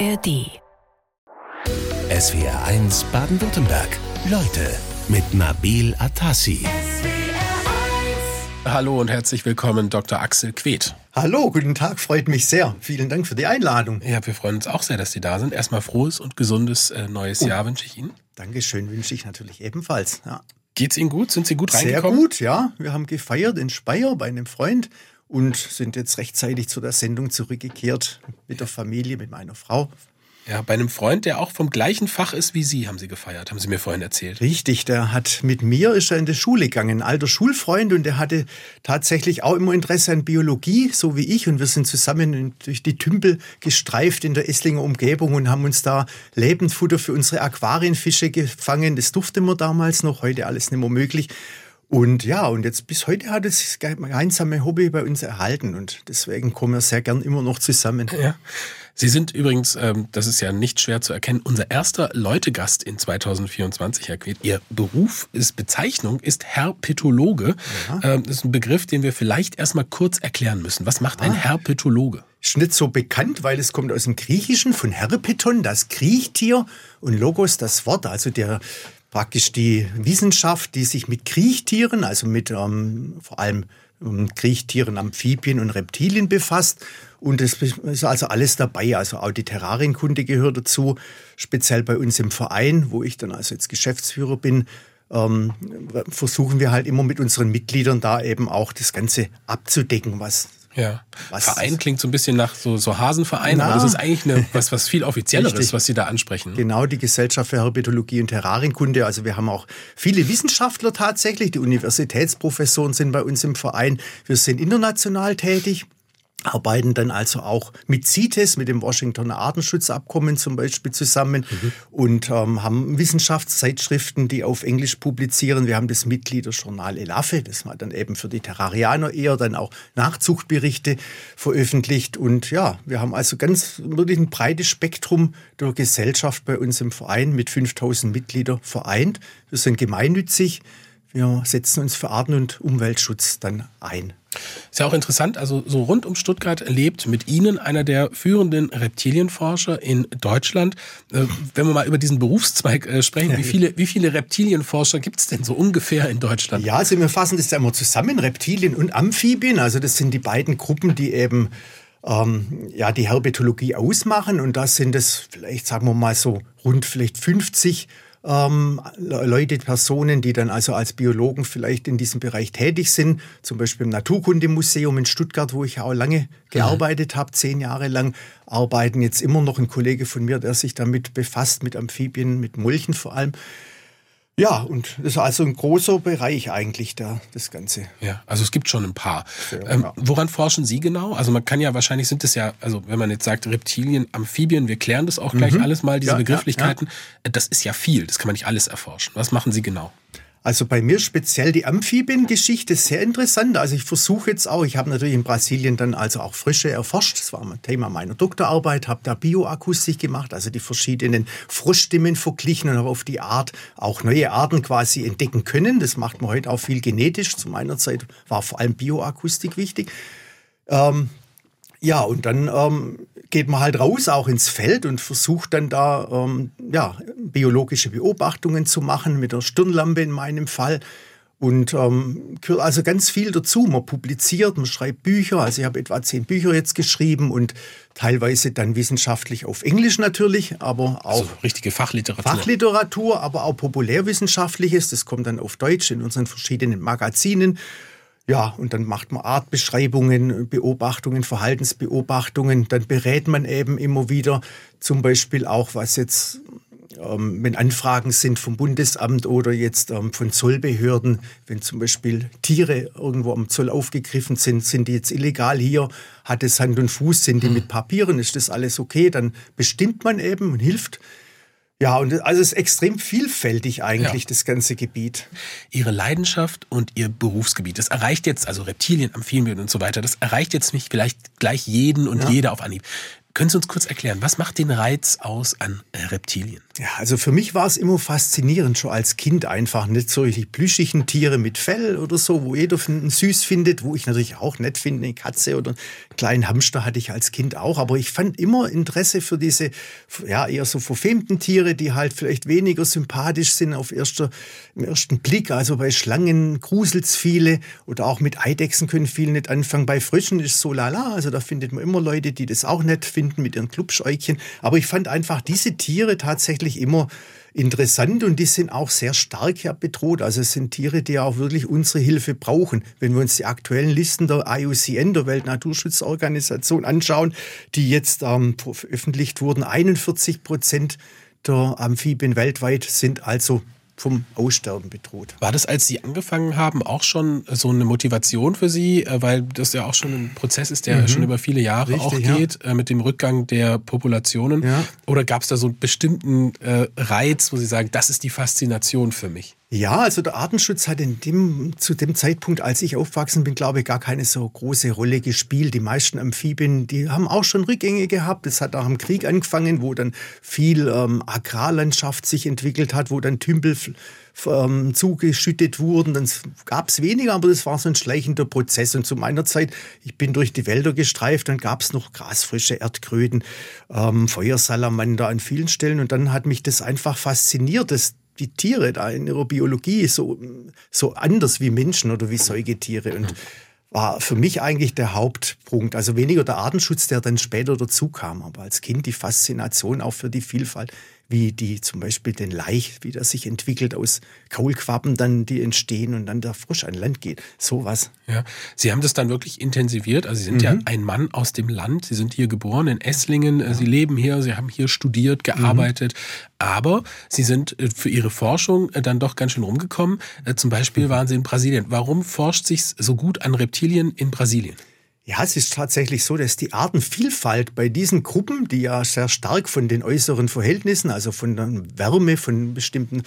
ARD. SWR 1 Baden-Württemberg. Leute mit Nabil Atassi. Hallo und herzlich willkommen, Dr. Axel Queth. Hallo, guten Tag, freut mich sehr. Vielen Dank für die Einladung. Ja, wir freuen uns auch sehr, dass Sie da sind. Erstmal frohes und gesundes äh, neues oh. Jahr wünsche ich Ihnen. Dankeschön, wünsche ich natürlich ebenfalls. Ja. Geht's Ihnen gut? Sind Sie gut reingekommen? Sehr gut, ja. Wir haben gefeiert in Speyer bei einem Freund und sind jetzt rechtzeitig zu der Sendung zurückgekehrt mit der Familie, mit meiner Frau. Ja, bei einem Freund, der auch vom gleichen Fach ist wie Sie, haben Sie gefeiert, haben Sie mir vorhin erzählt. Richtig, der hat mit mir, ist er in die Schule gegangen, ein alter Schulfreund und der hatte tatsächlich auch immer Interesse an Biologie, so wie ich und wir sind zusammen durch die Tümpel gestreift in der Esslinger Umgebung und haben uns da Lebendfutter für unsere Aquarienfische gefangen. Das durfte man damals noch, heute alles nicht mehr möglich. Und ja, und jetzt bis heute hat es das gemeinsame Hobby bei uns erhalten und deswegen kommen wir sehr gern immer noch zusammen. Ja. Sie sind übrigens, ähm, das ist ja nicht schwer zu erkennen, unser erster Leutegast in 2024, Herr Queth. Ihr Beruf, ist Bezeichnung ist Herpetologe. Ja. Ähm, das ist ein Begriff, den wir vielleicht erstmal kurz erklären müssen. Was macht ein ah. Herpetologe? Ist nicht so bekannt, weil es kommt aus dem Griechischen von Herpeton, das Kriechtier, und Logos, das Wort, also der praktisch die Wissenschaft, die sich mit Kriechtieren, also mit ähm, vor allem ähm, Kriechtieren, Amphibien und Reptilien befasst. Und es ist also alles dabei. Also auch die Terrarienkunde gehört dazu, speziell bei uns im Verein, wo ich dann also jetzt Geschäftsführer bin. Ähm, versuchen wir halt immer mit unseren Mitgliedern da eben auch das Ganze abzudecken, was ja. Was Verein klingt so ein bisschen nach so, so Hasenverein, Na, aber das ist eigentlich eine, was, was viel Offizielleres, richtig. was Sie da ansprechen. Genau, die Gesellschaft für Herpetologie und Terrarienkunde. Also wir haben auch viele Wissenschaftler tatsächlich. Die Universitätsprofessoren sind bei uns im Verein. Wir sind international tätig arbeiten dann also auch mit CITES, mit dem Washingtoner Artenschutzabkommen zum Beispiel zusammen mhm. und ähm, haben Wissenschaftszeitschriften, die auf Englisch publizieren. Wir haben das Mitgliederjournal Elaffe, das war dann eben für die Terrarianer eher dann auch Nachzuchtberichte veröffentlicht. Und ja, wir haben also ganz wirklich ein breites Spektrum der Gesellschaft bei uns im Verein mit 5000 Mitgliedern vereint. Wir sind gemeinnützig. Wir setzen uns für Arten- und Umweltschutz dann ein. Ist ja auch interessant, also so rund um Stuttgart lebt mit Ihnen einer der führenden Reptilienforscher in Deutschland. Äh, wenn wir mal über diesen Berufszweig äh, sprechen, wie viele, wie viele Reptilienforscher gibt es denn so ungefähr in Deutschland? Ja, also wir fassen das ja immer zusammen, Reptilien und Amphibien. Also das sind die beiden Gruppen, die eben ähm, ja, die Herpetologie ausmachen. Und das sind es vielleicht, sagen wir mal so, rund vielleicht 50 ähm, Leute, Personen, die dann also als Biologen vielleicht in diesem Bereich tätig sind, zum Beispiel im Naturkundemuseum in Stuttgart, wo ich auch lange gearbeitet habe, zehn Jahre lang, arbeiten jetzt immer noch ein Kollege von mir, der sich damit befasst, mit Amphibien, mit Molchen vor allem. Ja, und das ist also ein großer Bereich eigentlich da, das Ganze. Ja, also es gibt schon ein paar. Ja, ähm, ja. Woran forschen Sie genau? Also man kann ja wahrscheinlich sind es ja, also wenn man jetzt sagt Reptilien, Amphibien, wir klären das auch gleich mhm. alles mal, diese ja, Begrifflichkeiten. Das ist ja viel, das kann man nicht alles erforschen. Was machen Sie genau? Also bei mir speziell die Amphibiengeschichte sehr interessant. Also ich versuche jetzt auch, ich habe natürlich in Brasilien dann also auch Frische erforscht. Das war ein Thema meiner Doktorarbeit, habe da Bioakustik gemacht, also die verschiedenen Froschstimmen verglichen und habe auf die Art auch neue Arten quasi entdecken können. Das macht man heute auch viel genetisch. Zu meiner Zeit war vor allem Bioakustik wichtig. Ähm, ja, und dann ähm, geht man halt raus, auch ins Feld und versucht dann da ähm, ja, biologische Beobachtungen zu machen, mit der Stirnlampe in meinem Fall. Und ähm, gehört also ganz viel dazu. Man publiziert, man schreibt Bücher. Also ich habe etwa zehn Bücher jetzt geschrieben und teilweise dann wissenschaftlich auf Englisch natürlich, aber auch also richtige Fachliteratur. Fachliteratur, aber auch populärwissenschaftliches. Das kommt dann auf Deutsch in unseren verschiedenen Magazinen. Ja, und dann macht man Artbeschreibungen, Beobachtungen, Verhaltensbeobachtungen. Dann berät man eben immer wieder zum Beispiel auch, was jetzt, ähm, wenn Anfragen sind vom Bundesamt oder jetzt ähm, von Zollbehörden, wenn zum Beispiel Tiere irgendwo am Zoll aufgegriffen sind, sind die jetzt illegal hier, hat es Hand und Fuß, sind die hm. mit Papieren, ist das alles okay? Dann bestimmt man eben und hilft. Ja, und also es ist extrem vielfältig eigentlich, ja. das ganze Gebiet. Ihre Leidenschaft und Ihr Berufsgebiet, das erreicht jetzt, also Reptilien, Amphibien und so weiter, das erreicht jetzt nicht vielleicht gleich jeden und ja. jede auf Anhieb. Können Sie uns kurz erklären, was macht den Reiz aus an Reptilien? Ja, also für mich war es immer faszinierend, schon als Kind einfach. Nicht solche plüschigen Tiere mit Fell oder so, wo jeder süß findet, wo ich natürlich auch nett finde, eine Katze oder einen kleinen Hamster hatte ich als Kind auch. Aber ich fand immer Interesse für diese, ja, eher so verfemten Tiere, die halt vielleicht weniger sympathisch sind auf erster, im ersten Blick. Also bei Schlangen gruselt's viele oder auch mit Eidechsen können viele nicht anfangen. Bei Frischen ist so lala, also da findet man immer Leute, die das auch nett finden mit ihren Klubschäukchen. Aber ich fand einfach diese Tiere tatsächlich immer interessant und die sind auch sehr stark ja bedroht. Also es sind Tiere, die auch wirklich unsere Hilfe brauchen. Wenn wir uns die aktuellen Listen der IUCN, der Weltnaturschutzorganisation, anschauen, die jetzt ähm, veröffentlicht wurden, 41 Prozent der Amphibien weltweit sind also vom Aussterben bedroht. War das, als Sie angefangen haben, auch schon so eine Motivation für Sie, äh, weil das ja auch schon ein Prozess ist, der mhm. schon über viele Jahre Richtig, auch geht, ja. Äh, mit dem Rückgang der Populationen? Ja. Oder gab es da so einen bestimmten äh, Reiz, wo Sie sagen, das ist die Faszination für mich? Ja, also der Artenschutz hat in dem, zu dem Zeitpunkt, als ich aufgewachsen bin, glaube ich, gar keine so große Rolle gespielt. Die meisten Amphibien, die haben auch schon Rückgänge gehabt. Das hat auch im Krieg angefangen, wo dann viel ähm, Agrarlandschaft sich entwickelt hat, wo dann Tümpel ähm, zugeschüttet wurden. Dann gab es weniger, aber das war so ein schleichender Prozess. Und zu meiner Zeit, ich bin durch die Wälder gestreift, dann gab es noch grasfrische Erdkröten, ähm, Feuersalamander an vielen Stellen. Und dann hat mich das einfach fasziniert, dass die Tiere da in ihrer Biologie so, so anders wie Menschen oder wie Säugetiere. Und war für mich eigentlich der Hauptpunkt. Also weniger der Artenschutz, der dann später dazu kam, aber als Kind die Faszination auch für die Vielfalt wie die zum Beispiel den Laich, wie das sich entwickelt aus Kaulquappen dann, die entstehen und dann der Frosch an Land geht. Sowas. Ja, Sie haben das dann wirklich intensiviert. Also Sie sind mhm. ja ein Mann aus dem Land. Sie sind hier geboren in Esslingen. Ja. Sie leben hier. Sie haben hier studiert, gearbeitet. Mhm. Aber Sie sind äh, für Ihre Forschung äh, dann doch ganz schön rumgekommen. Äh, zum Beispiel mhm. waren Sie in Brasilien. Warum forscht sich so gut an Reptilien in Brasilien? Ja, es ist tatsächlich so, dass die Artenvielfalt bei diesen Gruppen, die ja sehr stark von den äußeren Verhältnissen, also von der Wärme, von bestimmten,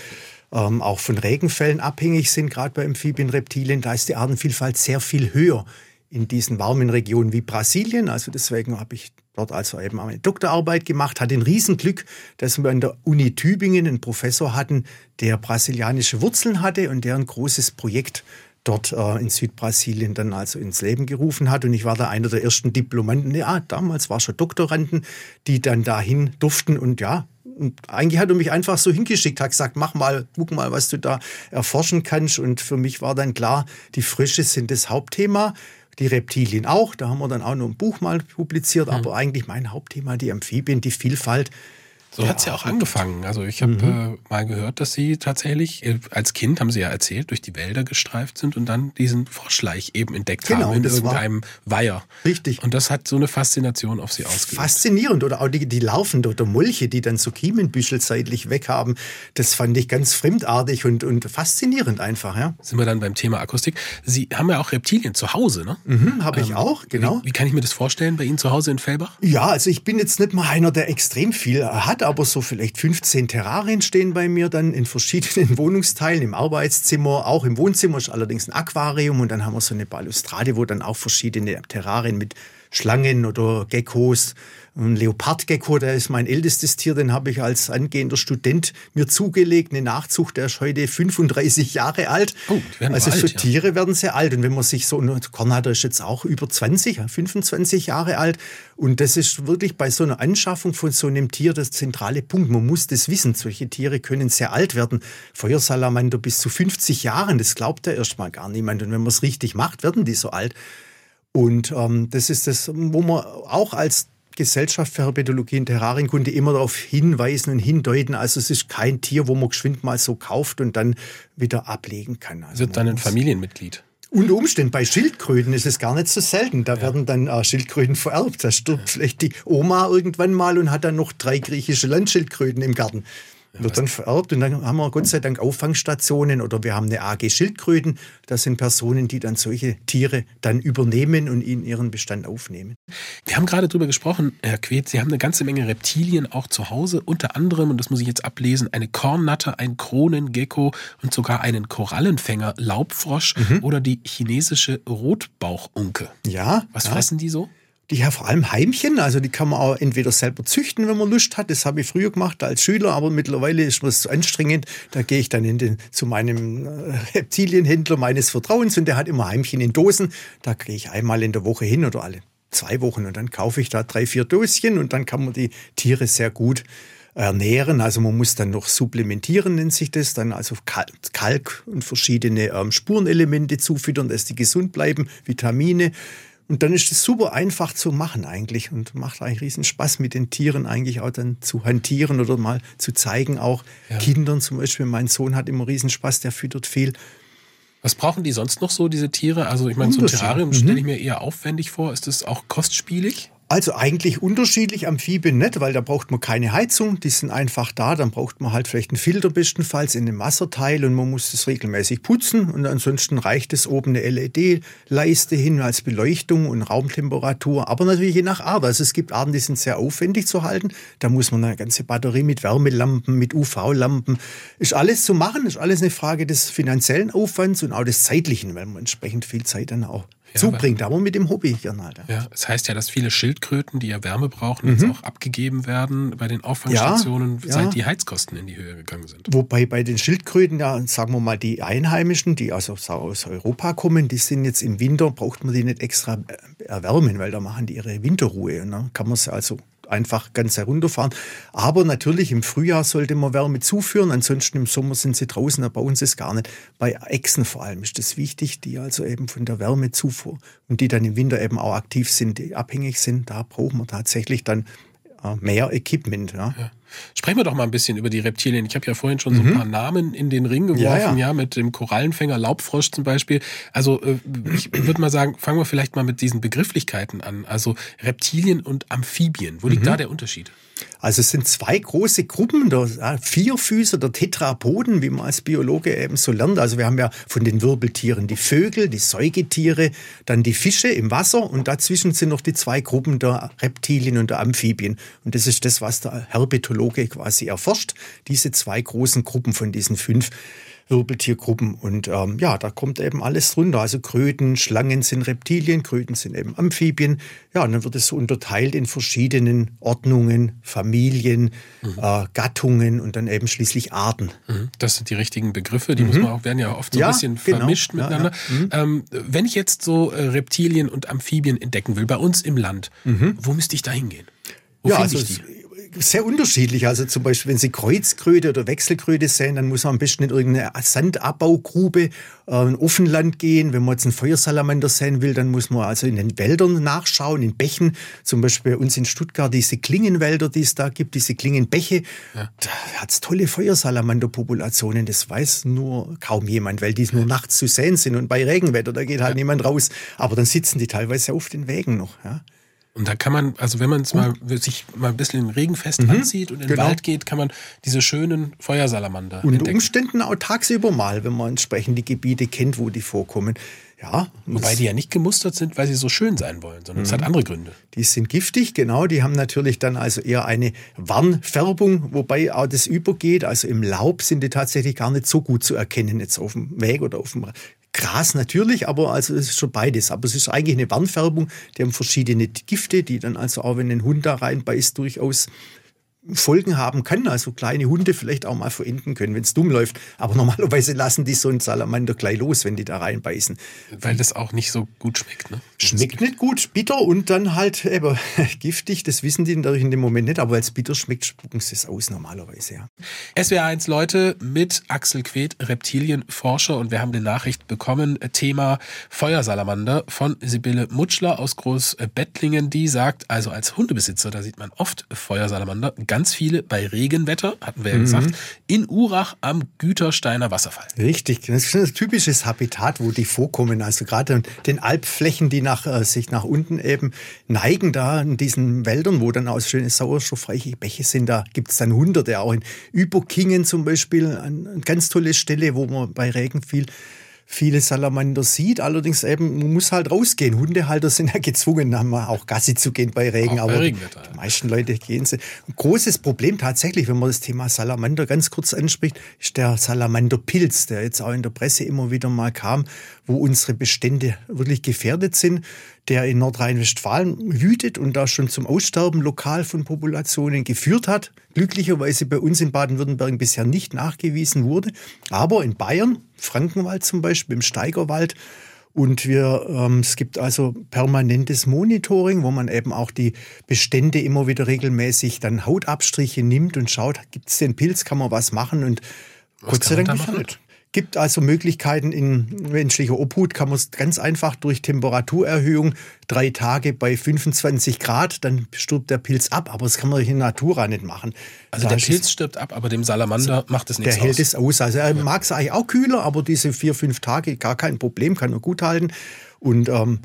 ähm, auch von Regenfällen abhängig sind, gerade bei Amphibien, Reptilien, da ist die Artenvielfalt sehr viel höher in diesen warmen Regionen wie Brasilien. Also deswegen habe ich dort also eben eine Doktorarbeit gemacht, hatte ein Riesenglück, dass wir an der Uni Tübingen einen Professor hatten, der brasilianische Wurzeln hatte und der ein großes Projekt dort äh, in Südbrasilien dann also ins Leben gerufen hat. Und ich war da einer der ersten Diplomanten, ja, damals war schon Doktoranden, die dann dahin durften und ja, und eigentlich hat er mich einfach so hingeschickt, hat gesagt, mach mal, guck mal, was du da erforschen kannst. Und für mich war dann klar, die Frösche sind das Hauptthema, die Reptilien auch. Da haben wir dann auch noch ein Buch mal publiziert, mhm. aber eigentlich mein Hauptthema, die Amphibien, die Vielfalt. So ja, hat es ja auch angefangen. Also ich habe mhm. äh, mal gehört, dass sie tatsächlich, äh, als Kind haben sie ja erzählt, durch die Wälder gestreift sind und dann diesen Froschleich eben entdeckt genau, haben in irgendeinem Weiher. Richtig. Und das hat so eine Faszination auf sie ausgeübt. Faszinierend. Oder auch die, die Larven oder Molche, die dann so Kiemenbüschel seitlich weghaben. Das fand ich ganz fremdartig und, und faszinierend einfach. Ja. Sind wir dann beim Thema Akustik. Sie haben ja auch Reptilien zu Hause, ne? Mhm, habe ich ähm, auch, genau. Wie, wie, kann ich mir das vorstellen bei Ihnen zu Hause in Fellbach? Ja, also ich bin jetzt nicht mal einer, der extrem viel hat, aber so vielleicht 15 Terrarien stehen bei mir dann in verschiedenen Wohnungsteilen, im Arbeitszimmer, auch im Wohnzimmer ist allerdings ein Aquarium und dann haben wir so eine Balustrade, wo dann auch verschiedene Terrarien mit Schlangen oder Geckos ein Leopardgecko, der ist mein ältestes Tier, den habe ich als angehender Student mir zugelegt. Eine Nachzucht, der ist heute 35 Jahre alt. Die werden also alt, für ja. Tiere werden sehr alt. Und wenn man sich so, Konrad ist jetzt auch über 20, 25 Jahre alt. Und das ist wirklich bei so einer Anschaffung von so einem Tier das zentrale Punkt. Man muss das wissen. Solche Tiere können sehr alt werden. Feuersalamander bis zu 50 Jahren, das glaubt ja erstmal gar niemand. Und wenn man es richtig macht, werden die so alt. Und ähm, das ist das, wo man auch als Gesellschaft für Herpetologie und Terrarienkunde immer darauf hinweisen und hindeuten. Also es ist kein Tier, wo man geschwind mal so kauft und dann wieder ablegen kann. Also Wird dann ein Familienmitglied? Unter Umständen bei Schildkröten ist es gar nicht so selten. Da ja. werden dann äh, Schildkröten vererbt. Da stirbt ja. vielleicht die Oma irgendwann mal und hat dann noch drei griechische Landschildkröten im Garten wird dann vererbt und dann haben wir Gott sei Dank Auffangstationen oder wir haben eine AG Schildkröten. Das sind Personen, die dann solche Tiere dann übernehmen und in ihren Bestand aufnehmen. Wir haben gerade darüber gesprochen, Herr Queth, Sie haben eine ganze Menge Reptilien auch zu Hause, unter anderem, und das muss ich jetzt ablesen, eine Kornnatter, ein Kronengecko und sogar einen Korallenfänger, Laubfrosch mhm. oder die chinesische Rotbauchunke. Ja. Was ja. fressen die so? Die haben vor allem Heimchen, also die kann man auch entweder selber züchten, wenn man Lust hat. Das habe ich früher gemacht als Schüler, aber mittlerweile ist mir das zu anstrengend. Da gehe ich dann in den, zu meinem äh, Reptilienhändler meines Vertrauens und der hat immer Heimchen in Dosen. Da gehe ich einmal in der Woche hin oder alle zwei Wochen und dann kaufe ich da drei, vier Doschen und dann kann man die Tiere sehr gut ernähren. Also man muss dann noch supplementieren, nennt sich das, dann also Kalk und verschiedene ähm, Spurenelemente zufüttern, dass die gesund bleiben, Vitamine. Und dann ist es super einfach zu machen eigentlich und macht eigentlich riesen Spaß mit den Tieren eigentlich auch dann zu hantieren oder mal zu zeigen, auch ja. Kindern zum Beispiel. Mein Sohn hat immer riesen Spaß, der füttert viel. Was brauchen die sonst noch so, diese Tiere? Also ich meine, so ein Terrarium mhm. stelle ich mir eher aufwendig vor. Ist das auch kostspielig? Also eigentlich unterschiedlich Amphibien nicht, weil da braucht man keine Heizung, die sind einfach da, dann braucht man halt vielleicht einen Filter bestenfalls in dem Wasserteil und man muss das regelmäßig putzen. Und ansonsten reicht es oben eine LED-Leiste hin als Beleuchtung und Raumtemperatur, aber natürlich je nach Art. Also es gibt Arten, die sind sehr aufwendig zu halten, da muss man eine ganze Batterie mit Wärmelampen, mit UV-Lampen, ist alles zu machen, ist alles eine Frage des finanziellen Aufwands und auch des zeitlichen, weil man entsprechend viel Zeit dann auch ja, zubringt, aber mit dem Hobby, Jan-Alter. Ja, es das heißt ja, dass viele Schildkröten, die ja Wärme brauchen, mhm. jetzt auch abgegeben werden bei den Auffangstationen, ja, seit die Heizkosten in die Höhe gegangen sind. Wobei bei den Schildkröten, ja, sagen wir mal, die Einheimischen, die also aus Europa kommen, die sind jetzt im Winter, braucht man die nicht extra erwärmen, weil da machen die ihre Winterruhe. Und dann kann man sie also einfach ganz herunterfahren. Aber natürlich im Frühjahr sollte man Wärme zuführen, ansonsten im Sommer sind sie draußen, bauen sie es gar nicht. Bei Echsen vor allem ist das wichtig, die also eben von der Wärmezufuhr und die dann im Winter eben auch aktiv sind, die abhängig sind. Da braucht man tatsächlich dann äh, mehr Equipment. Ja. ja. Sprechen wir doch mal ein bisschen über die Reptilien. Ich habe ja vorhin schon so ein mhm. paar Namen in den Ring geworfen, ja, ja. ja, mit dem Korallenfänger, Laubfrosch zum Beispiel. Also äh, ich würde mal sagen, fangen wir vielleicht mal mit diesen Begrifflichkeiten an. Also Reptilien und Amphibien. Wo liegt mhm. da der Unterschied? Also es sind zwei große Gruppen, der Vierfüßer, der Tetrapoden, wie man als Biologe eben so lernt. Also wir haben ja von den Wirbeltieren die Vögel, die Säugetiere, dann die Fische im Wasser und dazwischen sind noch die zwei Gruppen der Reptilien und der Amphibien. Und das ist das, was der Herpetologe quasi erforscht, diese zwei großen Gruppen von diesen fünf. Wirbeltiergruppen. Und ähm, ja, da kommt eben alles drunter. Also Kröten, Schlangen sind Reptilien, Kröten sind eben Amphibien. Ja, und dann wird es so unterteilt in verschiedenen Ordnungen, Familien, mhm. äh, Gattungen und dann eben schließlich Arten. Mhm. Das sind die richtigen Begriffe, die mhm. muss man auch, werden ja oft so ja, ein bisschen genau. vermischt ja, miteinander. Ja. Mhm. Ähm, wenn ich jetzt so äh, Reptilien und Amphibien entdecken will, bei uns im Land, mhm. wo müsste ich da hingehen? Wo ja, also ich die? Sehr unterschiedlich. Also zum Beispiel, wenn Sie Kreuzkröte oder Wechselkröte sehen, dann muss man am besten in irgendeine Sandabaugrube, äh, in Offenland gehen. Wenn man jetzt einen Feuersalamander sehen will, dann muss man also in den Wäldern nachschauen, in Bächen. Zum Beispiel bei uns in Stuttgart diese Klingenwälder, die es da gibt, diese Klingenbäche. Ja. Da hat es tolle Feuersalamanderpopulationen. Das weiß nur kaum jemand, weil die nur nachts zu sehen sind und bei Regenwetter, da geht halt ja. niemand raus. Aber dann sitzen die teilweise auf den Wägen noch. Ja. Und da kann man, also wenn man es mal sich mal ein bisschen regenfest mhm. anzieht und in den genau. Wald geht, kann man diese schönen Feuersalamander Und unter Umständen auch tagsüber mal, wenn man entsprechend die Gebiete kennt, wo die vorkommen. Ja. Wobei die ja nicht gemustert sind, weil sie so schön sein wollen, sondern es mhm. hat andere Gründe. Die sind giftig, genau. Die haben natürlich dann also eher eine Warnfärbung, wobei auch das übergeht. Also im Laub sind die tatsächlich gar nicht so gut zu erkennen, jetzt auf dem Weg oder auf dem Gras natürlich, aber also es ist schon beides. Aber es ist eigentlich eine Warnfärbung. Die haben verschiedene Gifte, die dann also auch, wenn ein Hund da reinbeißt, durchaus Folgen haben kann. Also kleine Hunde vielleicht auch mal verenden können, wenn es dumm läuft. Aber normalerweise lassen die so einen Salamander gleich los, wenn die da reinbeißen. Weil das auch nicht so gut schmeckt, ne? Schmeckt nicht gut, bitter und dann halt eben giftig. Das wissen die natürlich in dem Moment nicht, aber als bitter schmeckt, spucken sie es aus normalerweise, ja. SWR1 Leute mit Axel Queth, Reptilienforscher und wir haben eine Nachricht bekommen, Thema Feuersalamander von Sibylle Mutschler aus Großbettlingen, die sagt, also als Hundebesitzer, da sieht man oft Feuersalamander, ganz viele bei Regenwetter, hatten wir ja mhm. gesagt, in Urach am Gütersteiner Wasserfall. Richtig, das ist ein typisches Habitat, wo die vorkommen. Also gerade den Alpflächen, die nach, äh, sich nach unten eben neigen, da in diesen Wäldern, wo dann auch schöne sauerstoffreiche Bäche sind, da gibt es dann hunderte, auch in Überkingen zum Beispiel, eine ganz tolle Stelle, wo man bei Regen viel viele Salamander sieht. Allerdings eben, man muss halt rausgehen. Hundehalter sind ja gezwungen, auch Gassi zu gehen bei Regen. Auch aber bei die meisten Leute gehen sie. Ein großes Problem tatsächlich, wenn man das Thema Salamander ganz kurz anspricht, ist der Salamanderpilz, der jetzt auch in der Presse immer wieder mal kam, wo unsere Bestände wirklich gefährdet sind, der in Nordrhein-Westfalen wütet und da schon zum Aussterben lokal von Populationen geführt hat. Glücklicherweise bei uns in Baden-Württemberg bisher nicht nachgewiesen wurde. Aber in Bayern, Frankenwald zum Beispiel, im Steigerwald, und wir, ähm, es gibt also permanentes Monitoring, wo man eben auch die Bestände immer wieder regelmäßig dann Hautabstriche nimmt und schaut, gibt es den Pilz, kann man was machen und was Gott sei Dank nicht gibt also Möglichkeiten in menschlicher Obhut, kann man es ganz einfach durch Temperaturerhöhung drei Tage bei 25 Grad, dann stirbt der Pilz ab, aber das kann man in Natura nicht machen. Also da der Pilz stirbt ab, aber dem Salamander also macht es nichts Der hält es aus. Also er ja. mag es eigentlich auch kühler, aber diese vier, fünf Tage gar kein Problem, kann er gut halten. Und ähm,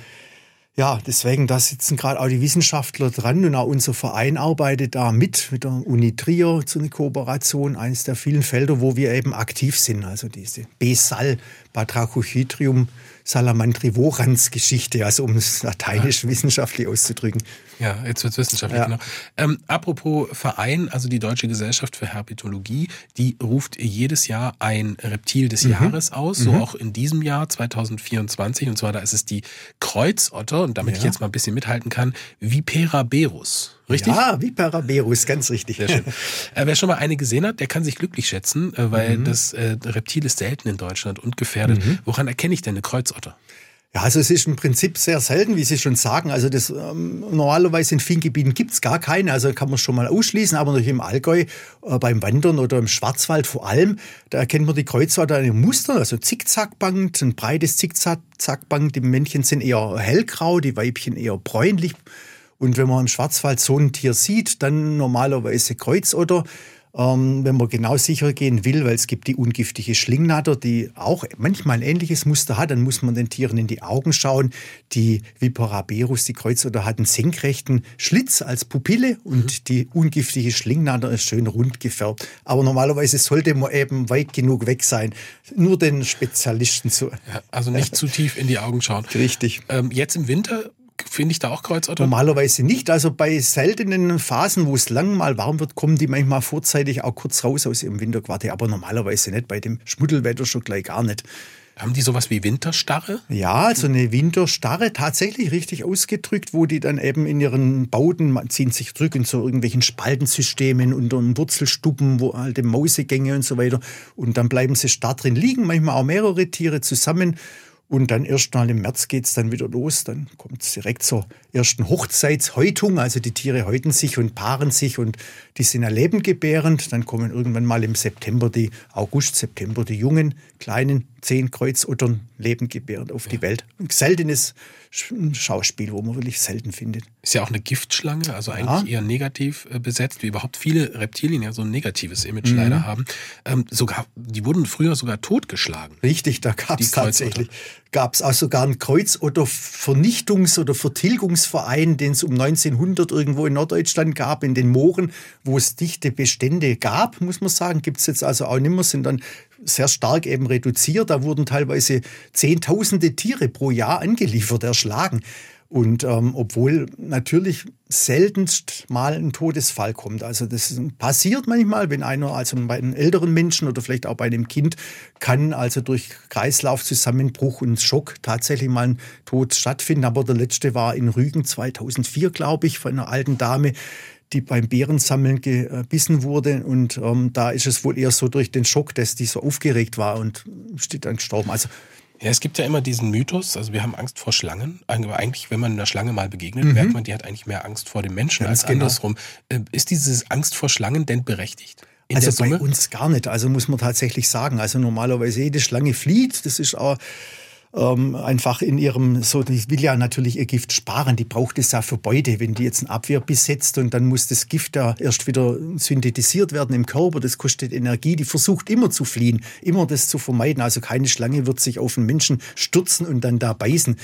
ja, deswegen, da sitzen gerade auch die Wissenschaftler dran und auch unser Verein arbeitet da mit, mit der Uni Trier zu einer Kooperation, eines der vielen Felder, wo wir eben aktiv sind. Also diese B-Sal, Batrachochytrium salamandrivorans Geschichte, also um es lateinisch ja. wissenschaftlich auszudrücken. Ja, jetzt wird es wissenschaftlich, ja. genau. Ähm, apropos Verein, also die Deutsche Gesellschaft für Herpetologie, die ruft jedes Jahr ein Reptil des mhm. Jahres aus, so mhm. auch in diesem Jahr 2024. Und zwar da ist es die Kreuzotter, und damit ja. ich jetzt mal ein bisschen mithalten kann, Vipera berus. Richtig? Ja, Vipera berus, ganz richtig. Sehr schön. Äh, wer schon mal eine gesehen hat, der kann sich glücklich schätzen, äh, weil mhm. das äh, Reptil ist selten in Deutschland und gefährdet. Mhm. Woran erkenne ich denn eine Kreuzotter? Ja, also es ist im Prinzip sehr selten, wie Sie schon sagen. Also das ähm, normalerweise in vielen Gebieten gibt's gar keine, also kann man schon mal ausschließen, aber natürlich im Allgäu äh, beim Wandern oder im Schwarzwald vor allem, da erkennt man die Kreuzwarte an Muster, also Zickzackband, ein breites Zickzackband. Die Männchen sind eher hellgrau, die Weibchen eher bräunlich. Und wenn man im Schwarzwald so ein Tier sieht, dann normalerweise Kreuzotter. Ähm, wenn man genau sicher gehen will, weil es gibt die ungiftige Schlingnatter, die auch manchmal ein ähnliches Muster hat, dann muss man den Tieren in die Augen schauen. Die Viperaberus, die Kreuzotter, hat einen senkrechten Schlitz als Pupille und mhm. die ungiftige Schlingnatter ist schön rund gefärbt. Aber normalerweise sollte man eben weit genug weg sein, nur den Spezialisten zu. Ja, also nicht zu tief in die Augen schauen. Richtig. Ähm, jetzt im Winter Finde ich da auch Kreuzotter? Normalerweise nicht. Also bei seltenen Phasen, wo es lang mal warm wird, kommen die manchmal vorzeitig auch kurz raus aus ihrem Winterquartier. Aber normalerweise nicht. Bei dem Schmuddelwetter schon gleich gar nicht. Haben die sowas wie Winterstarre? Ja, also eine Winterstarre, tatsächlich richtig ausgedrückt, wo die dann eben in ihren Bauten ziehen sich zurück in so irgendwelchen Spaltensystemen unter Wurzelstuppen, wo alte Mausegänge und so weiter. Und dann bleiben sie starr drin liegen, manchmal auch mehrere Tiere zusammen. Und dann erst mal im März geht es dann wieder los. Dann kommt es direkt zur ersten Hochzeitshäutung. Also die Tiere häuten sich und paaren sich und die sind ja. Dann kommen irgendwann mal im September die, August, September die jungen, kleinen zehn Kreuzottern lebendgebärend auf ja. die Welt. Ein seltenes Schauspiel, wo man wirklich selten findet. Ist ja auch eine Giftschlange, also eigentlich ja. eher negativ äh, besetzt, wie überhaupt viele Reptilien ja so ein negatives Image mhm. leider haben. Ähm, sogar, die wurden früher sogar totgeschlagen. Richtig, da gab es tatsächlich gab es auch sogar einen Kreuz- oder Vernichtungs- oder Vertilgungsverein, den es um 1900 irgendwo in Norddeutschland gab, in den Mooren, wo es dichte Bestände gab, muss man sagen. Gibt es jetzt also auch nicht mehr, sind dann sehr stark eben reduziert. Da wurden teilweise Zehntausende Tiere pro Jahr angeliefert, erschlagen. Und ähm, obwohl natürlich seltenst mal ein Todesfall kommt. Also das passiert manchmal, wenn einer, also bei einem älteren Menschen oder vielleicht auch bei einem Kind, kann also durch Kreislaufzusammenbruch und Schock tatsächlich mal ein Tod stattfinden. Aber der letzte war in Rügen 2004, glaube ich, von einer alten Dame, die beim Bärensammeln gebissen wurde. Und ähm, da ist es wohl eher so durch den Schock, dass die so aufgeregt war und steht dann gestorben. Also ja, es gibt ja immer diesen Mythos, also wir haben Angst vor Schlangen. Aber eigentlich, wenn man einer Schlange mal begegnet, mhm. merkt man, die hat eigentlich mehr Angst vor dem Menschen Ganz als genau. andersrum. Äh, ist diese Angst vor Schlangen denn berechtigt? also bei uns gar nicht. Also muss man tatsächlich sagen. Also normalerweise jede Schlange flieht. Das ist auch ähm, einfach in ihrem, so, die will ja natürlich ihr Gift sparen, die braucht es ja für Beute. Wenn die jetzt ein Abwehrbiss setzt und dann muss das Gift ja erst wieder synthetisiert werden im Körper, das kostet Energie, die versucht immer zu fliehen, immer das zu vermeiden. Also keine Schlange wird sich auf einen Menschen stürzen und dann da beißen.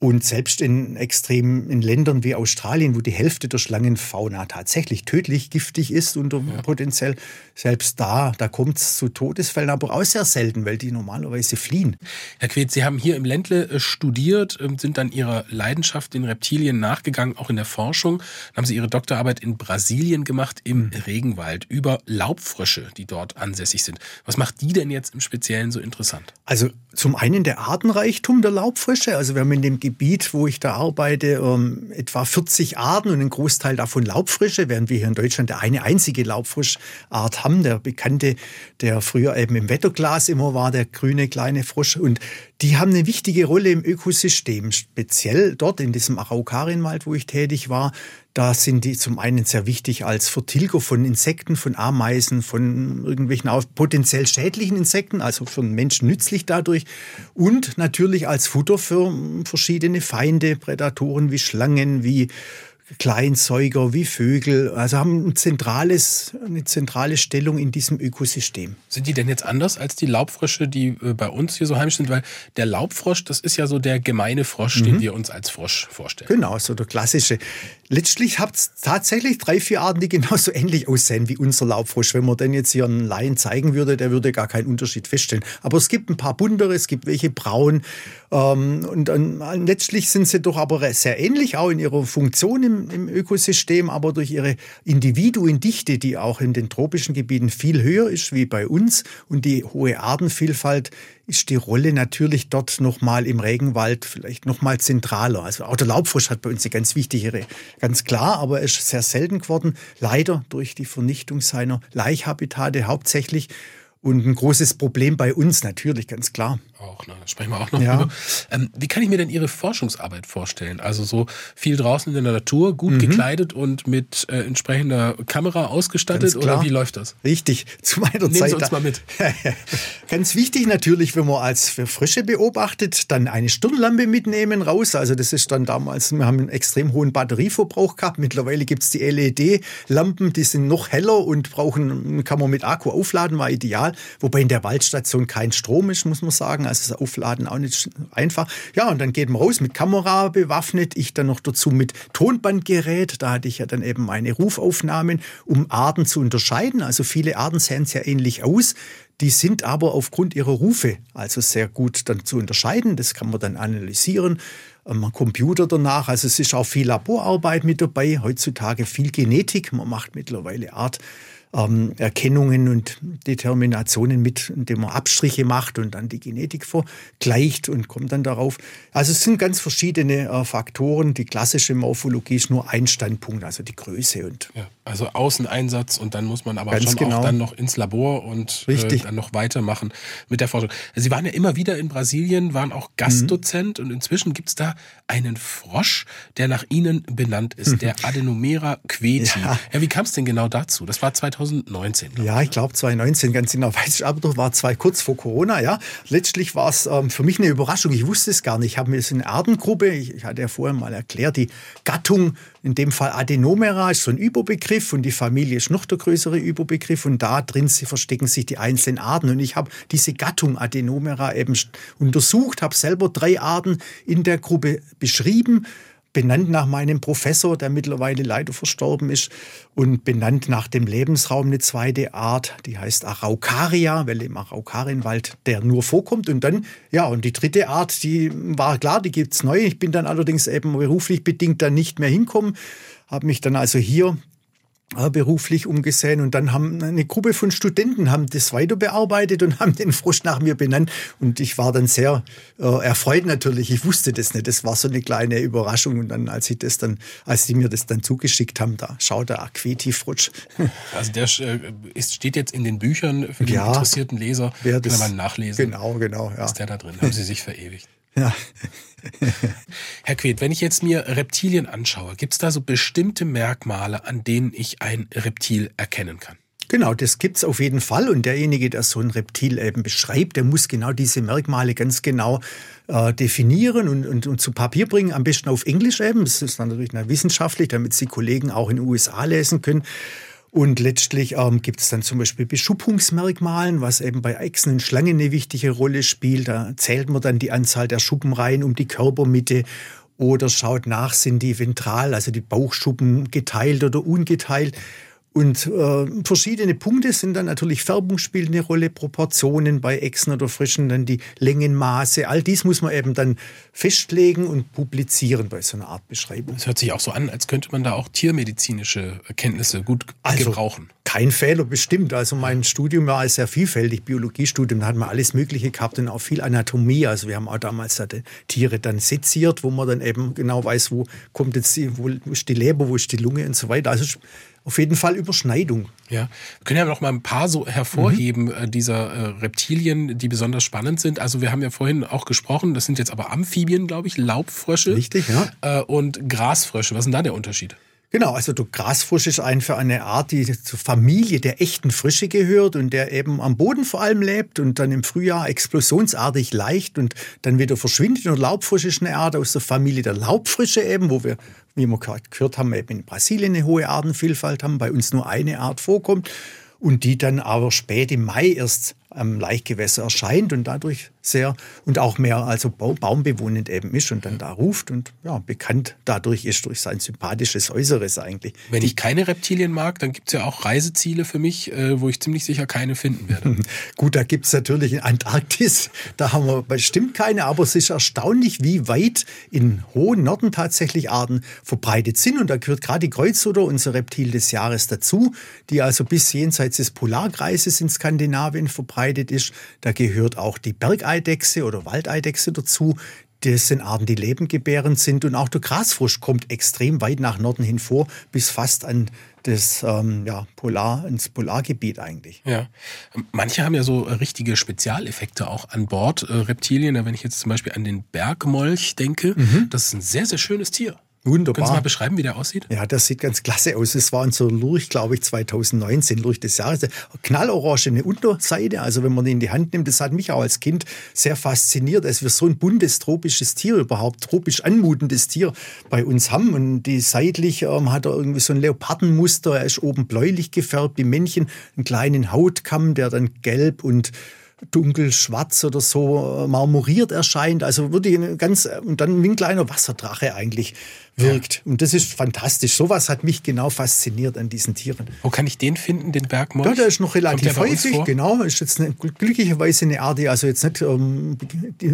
Und selbst in extremen in Ländern wie Australien, wo die Hälfte der Schlangenfauna tatsächlich tödlich giftig ist und ja. potenziell, selbst da, da kommt es zu Todesfällen, aber auch sehr selten, weil die normalerweise fliehen. Herr Queth, Sie haben hier im Ländle äh, studiert, ähm, sind dann Ihrer Leidenschaft den Reptilien nachgegangen, auch in der Forschung. Dann haben Sie Ihre Doktorarbeit in Brasilien gemacht, im mhm. Regenwald, über Laubfrösche, die dort ansässig sind. Was macht die denn jetzt im Speziellen so interessant? Also zum einen der Artenreichtum der Laubfrösche. Also wir haben in dem Gebiet, wo ich da arbeite, ähm, etwa 40 Arten und ein Großteil davon Laubfrösche, während wir hier in Deutschland eine einzige Laubfroschart haben. Der bekannte, der früher eben im Wetterglas immer war, der grüne kleine Frosch. Und die haben eine wichtige Rolle im Ökosystem, speziell dort in diesem Araucarienwald, wo ich tätig war. Da sind die zum einen sehr wichtig als Vertilger von Insekten, von Ameisen, von irgendwelchen potenziell schädlichen Insekten, also für den Menschen nützlich dadurch. Und natürlich als Futter für verschiedene Feinde, Prädatoren wie Schlangen, wie Kleinsäuger wie Vögel, also haben ein zentrales, eine zentrale Stellung in diesem Ökosystem. Sind die denn jetzt anders als die Laubfrösche, die äh, bei uns hier so heimisch sind? Weil der Laubfrosch, das ist ja so der gemeine Frosch, mhm. den wir uns als Frosch vorstellen. Genau, so der klassische. Letztlich habt es tatsächlich drei, vier Arten, die genauso ähnlich aussehen wie unser Laubfrosch. Wenn man den jetzt hier einen Laien zeigen würde, der würde gar keinen Unterschied feststellen. Aber es gibt ein paar buntere, es gibt welche braun. Ähm, und dann letztlich sind sie doch aber sehr ähnlich, auch in ihrer Funktion im im, Ökosystem, aber durch ihre Individuendichte, die auch in den tropischen Gebieten viel höher ist wie bei uns und die hohe Artenvielfalt, ist die Rolle natürlich dort nochmal im Regenwald vielleicht nochmal zentraler. Also auch der Laubfrosch hat bei uns eine ganz wichtige, ganz klar, aber er ist sehr selten geworden, leider durch die Vernichtung seiner Laichhabitate hauptsächlich. Und ein großes Problem bei uns natürlich, ganz klar auch, ne? da sprechen wir auch noch ja. drüber. Ähm, wie kann ich mir denn Ihre Forschungsarbeit vorstellen? Also so viel draußen in der Natur, gut mhm. gekleidet und mit äh, entsprechender Kamera ausgestattet oder wie läuft das? Richtig, zu meiner Nehmen Zeit. Sie uns mal mit. Ganz wichtig natürlich, wenn man als Frische beobachtet, dann eine Stirnlampe mitnehmen raus. Also das ist dann damals, wir haben einen extrem hohen Batterieverbrauch gehabt. Mittlerweile gibt es die LED-Lampen, die sind noch heller und brauchen, kann man mit Akku aufladen, war ideal. Wobei in der Waldstation kein Strom ist, muss man sagen also das Aufladen auch nicht einfach. Ja, und dann geht man raus mit Kamera bewaffnet, ich dann noch dazu mit Tonbandgerät. Da hatte ich ja dann eben meine Rufaufnahmen, um Arten zu unterscheiden. Also viele Arten sehen sehr ähnlich aus. Die sind aber aufgrund ihrer Rufe also sehr gut dann zu unterscheiden. Das kann man dann analysieren am Computer danach. Also es ist auch viel Laborarbeit mit dabei. Heutzutage viel Genetik. Man macht mittlerweile Art ähm, Erkennungen und Determinationen mit, indem man Abstriche macht und dann die Genetik vergleicht und kommt dann darauf. Also es sind ganz verschiedene äh, Faktoren. Die klassische Morphologie ist nur ein Standpunkt, also die Größe und ja, also Außeneinsatz und dann muss man aber schon genau. auch dann noch ins Labor und äh, dann noch weitermachen mit der Forschung. Sie waren ja immer wieder in Brasilien, waren auch Gastdozent mhm. und inzwischen gibt es da einen Frosch, der nach Ihnen benannt ist, der Adenomera queti. Ja. ja wie kam es denn genau dazu? Das war 2000 2019. Ja, ich glaube 2019, ganz genau weiß ich, aber doch war zwei kurz vor Corona, ja. Letztlich war es ähm, für mich eine Überraschung. Ich wusste es gar nicht. Ich habe mir so eine Ardengruppe, ich, ich hatte ja vorher mal erklärt, die Gattung, in dem Fall Adenomera, ist so ein Überbegriff und die Familie ist noch der größere Überbegriff und da drin verstecken sich die einzelnen Arten. Und ich habe diese Gattung Adenomera eben untersucht, habe selber drei Arten in der Gruppe beschrieben benannt nach meinem Professor, der mittlerweile leider verstorben ist, und benannt nach dem Lebensraum eine zweite Art, die heißt Araucaria, weil im Araukarienwald der nur vorkommt. Und dann, ja, und die dritte Art, die war klar, die gibt es neu. Ich bin dann allerdings eben beruflich bedingt dann nicht mehr hinkommen, habe mich dann also hier beruflich umgesehen und dann haben eine Gruppe von Studenten haben das weiter bearbeitet und haben den Frosch nach mir benannt und ich war dann sehr äh, erfreut natürlich. Ich wusste das nicht. Das war so eine kleine Überraschung und dann als ich das dann, als die mir das dann zugeschickt haben, da schaut der Aqueti-Frosch. Also der äh, ist, steht jetzt in den Büchern für den ja, interessierten Leser. Kann man nachlesen. Genau, genau. Ja. Ist der da drin? Haben Sie sich verewigt? Ja. Herr Queth, wenn ich jetzt mir Reptilien anschaue, gibt es da so bestimmte Merkmale, an denen ich ein Reptil erkennen kann? Genau, das gibt es auf jeden Fall. Und derjenige, der so ein Reptil eben beschreibt, der muss genau diese Merkmale ganz genau äh, definieren und, und, und zu Papier bringen. Am besten auf Englisch eben. Das ist dann natürlich wissenschaftlich, damit die Kollegen auch in den USA lesen können. Und letztlich ähm, gibt es dann zum Beispiel Beschuppungsmerkmalen, was eben bei Echsen und Schlangen eine wichtige Rolle spielt. Da zählt man dann die Anzahl der Schuppenreihen um die Körpermitte oder schaut nach, sind die ventral, also die Bauchschuppen geteilt oder ungeteilt. Und äh, verschiedene Punkte sind dann natürlich Färbung spielt eine Rolle, Proportionen bei Echsen oder Frischen, dann die Längenmaße. All dies muss man eben dann festlegen und publizieren bei so einer Art Beschreibung. Es hört sich auch so an, als könnte man da auch tiermedizinische Kenntnisse gut also, gebrauchen. Kein Fehler, bestimmt. Also mein Studium war sehr vielfältig, Biologiestudium, da hat man alles Mögliche gehabt und auch viel Anatomie. Also wir haben auch damals die Tiere dann seziert, wo man dann eben genau weiß, wo kommt jetzt die, wo ist die Leber, wo ist die Lunge und so weiter. Also auf jeden Fall Überschneidung. Ja, wir können ja noch mal ein paar so hervorheben mhm. dieser äh, Reptilien, die besonders spannend sind. Also wir haben ja vorhin auch gesprochen, das sind jetzt aber Amphibien, glaube ich, Laubfrösche. Richtig, ja. Äh, und Grasfrösche. Was ist denn da der Unterschied? Genau, also der Grasfrosch ist einfach eine Art, die zur Familie der echten Frische gehört und der eben am Boden vor allem lebt und dann im Frühjahr explosionsartig leicht und dann wieder verschwindet. Und Laubfrosch ist eine Art aus der Familie der Laubfrische eben, wo wir, wie wir gerade gehört haben, eben in Brasilien eine hohe Artenvielfalt haben, bei uns nur eine Art vorkommt und die dann aber spät im Mai erst am Laichgewässer erscheint und dadurch sehr und auch mehr also baumbewohnend eben ist und dann da ruft und ja, bekannt dadurch ist durch sein sympathisches Äußeres eigentlich. Wenn ich keine Reptilien mag, dann gibt es ja auch Reiseziele für mich, äh, wo ich ziemlich sicher keine finden werde. Gut, da gibt es natürlich in Antarktis, da haben wir bestimmt keine, aber es ist erstaunlich, wie weit in hohen Norden tatsächlich Arten verbreitet sind und da gehört gerade die Kreuzsutter, unser Reptil des Jahres, dazu, die also bis jenseits des Polarkreises in Skandinavien verbreitet ist. Da gehört auch die Bergeidechse Eidechse oder Waldeidechse dazu. Das sind Arten, die lebendgebärend sind. Und auch der Grasfrosch kommt extrem weit nach Norden hin vor, bis fast an das ähm, ja, Polar, ins Polargebiet eigentlich. Ja. Manche haben ja so richtige Spezialeffekte auch an Bord. Äh, Reptilien, wenn ich jetzt zum Beispiel an den Bergmolch denke, mhm. das ist ein sehr, sehr schönes Tier. Wunderbar. Können Sie mal beschreiben, wie der aussieht? Ja, das sieht ganz klasse aus. Es war unser Lurch, glaube ich, 2019, Lurch des Jahres. Knallorangene Unterseite, also wenn man die in die Hand nimmt, das hat mich auch als Kind sehr fasziniert, als wir so ein buntes tropisches Tier überhaupt, tropisch anmutendes Tier bei uns haben. Und die seitlich ähm, hat er irgendwie so ein Leopardenmuster, er ist oben bläulich gefärbt, die Männchen einen kleinen Hautkamm, der dann gelb und dunkelschwarz oder so äh, marmoriert erscheint. Also wirklich ganz, und dann wie ein kleiner Wasserdrache eigentlich wirkt. Ja. Und das ist fantastisch. Sowas hat mich genau fasziniert an diesen Tieren. Wo kann ich den finden, den Bergmolch? Ja, der ist noch relativ häufig, genau. Ist jetzt eine, glücklicherweise eine Art, die also jetzt nicht ähm,